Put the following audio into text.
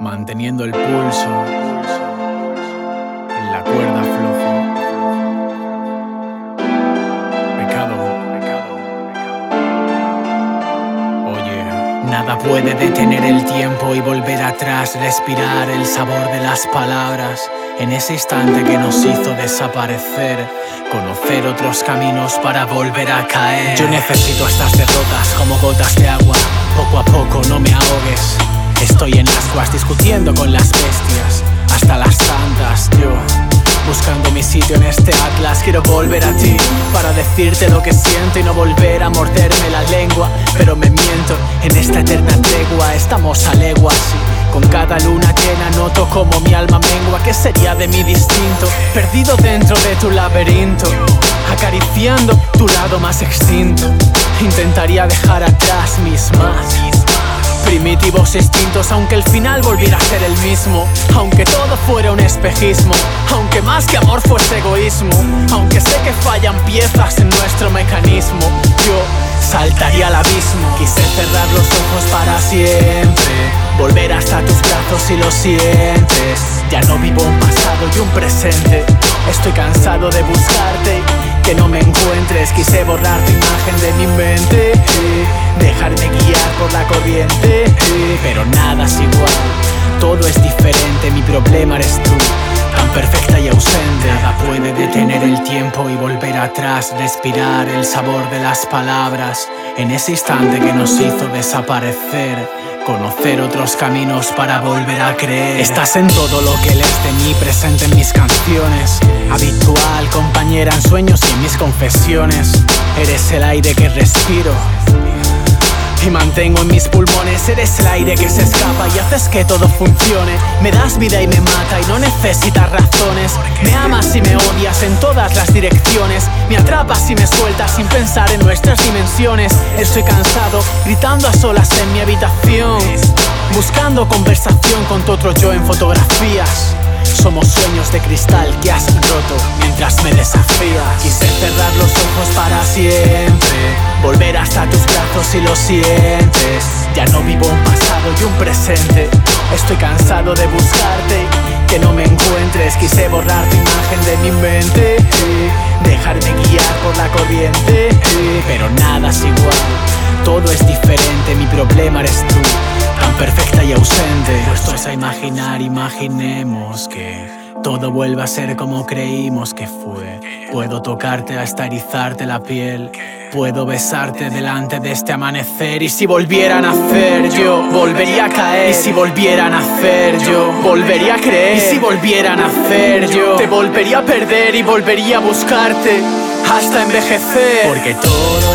manteniendo el pulso en la cuerda floja. Pecado, pecado. Oye, nada puede detener el tiempo y volver atrás, respirar el sabor de las palabras. En ese instante que nos hizo desaparecer, conocer otros caminos para volver a caer. Yo necesito estas derrotas como gotas de agua, poco a poco no me ahogues. Estoy en ascuas discutiendo con las bestias, hasta las santas, yo. Buscando mi sitio en este atlas, quiero volver a ti para decirte lo que siento y no volver a morderme la lengua. Pero me miento, en esta eterna tregua estamos a leguas. Con cada luna llena noto como mi alma mengua. ¿Qué sería de mí distinto? Perdido dentro de tu laberinto, acariciando tu lado más extinto. Intentaría dejar atrás mis más primitivos instintos, aunque el final volviera a ser el mismo, aunque todo fuera un espejismo, aunque más que amor fuese egoísmo, aunque sé que fallan piezas en nuestro mecanismo, yo saltaría al abismo. Quise cerrar los ojos para siempre, volver hasta tus brazos si lo sientes. Ya no vivo un pasado y un presente, estoy cansado de buscarte, Quise borrar tu imagen de mi mente, dejarme guiar por la corriente pero nada es igual, todo es diferente, mi problema eres tú, tan perfecta y ausente. Nada puede detener el tiempo y volver atrás, respirar el sabor de las palabras, en ese instante que nos hizo desaparecer. Conocer otros caminos para volver a creer. Estás en todo lo que lees de mí, presente en mis canciones. Habitual, compañera en sueños y mis confesiones. Eres el aire que respiro y mantengo en mis pulmones. Eres el aire que se escapa y haces que todo funcione. Me das vida y me mata y no necesitas razones. Me amas y me odias en todas las direcciones. Me atrapas y me sueltas sin pensar en nuestras dimensiones. Estoy cansado, gritando a solas en mi habitación. Buscando conversación con tu otro yo en fotografías. Somos sueños de cristal que has roto mientras me desafías. Quise cerrar los ojos para siempre, volver hasta tus brazos si lo sientes. Ya no vivo un pasado y un presente. Estoy cansado de buscarte, que no me encuentres. Quise borrar tu imagen de mi mente, dejarme guiar por la corriente. Pero nada es igual, todo es diferente. Mi problema eres perfecta y ausente. Puestos a imaginar, imaginemos que todo vuelve a ser como creímos que fue. Puedo tocarte hasta erizarte la piel. Puedo besarte delante de este amanecer. Y si volviera a nacer, yo volvería a caer. Y si volviera a nacer, yo volvería a creer. Y si volviera a nacer, yo te volvería a perder y volvería a buscarte hasta envejecer. Porque todo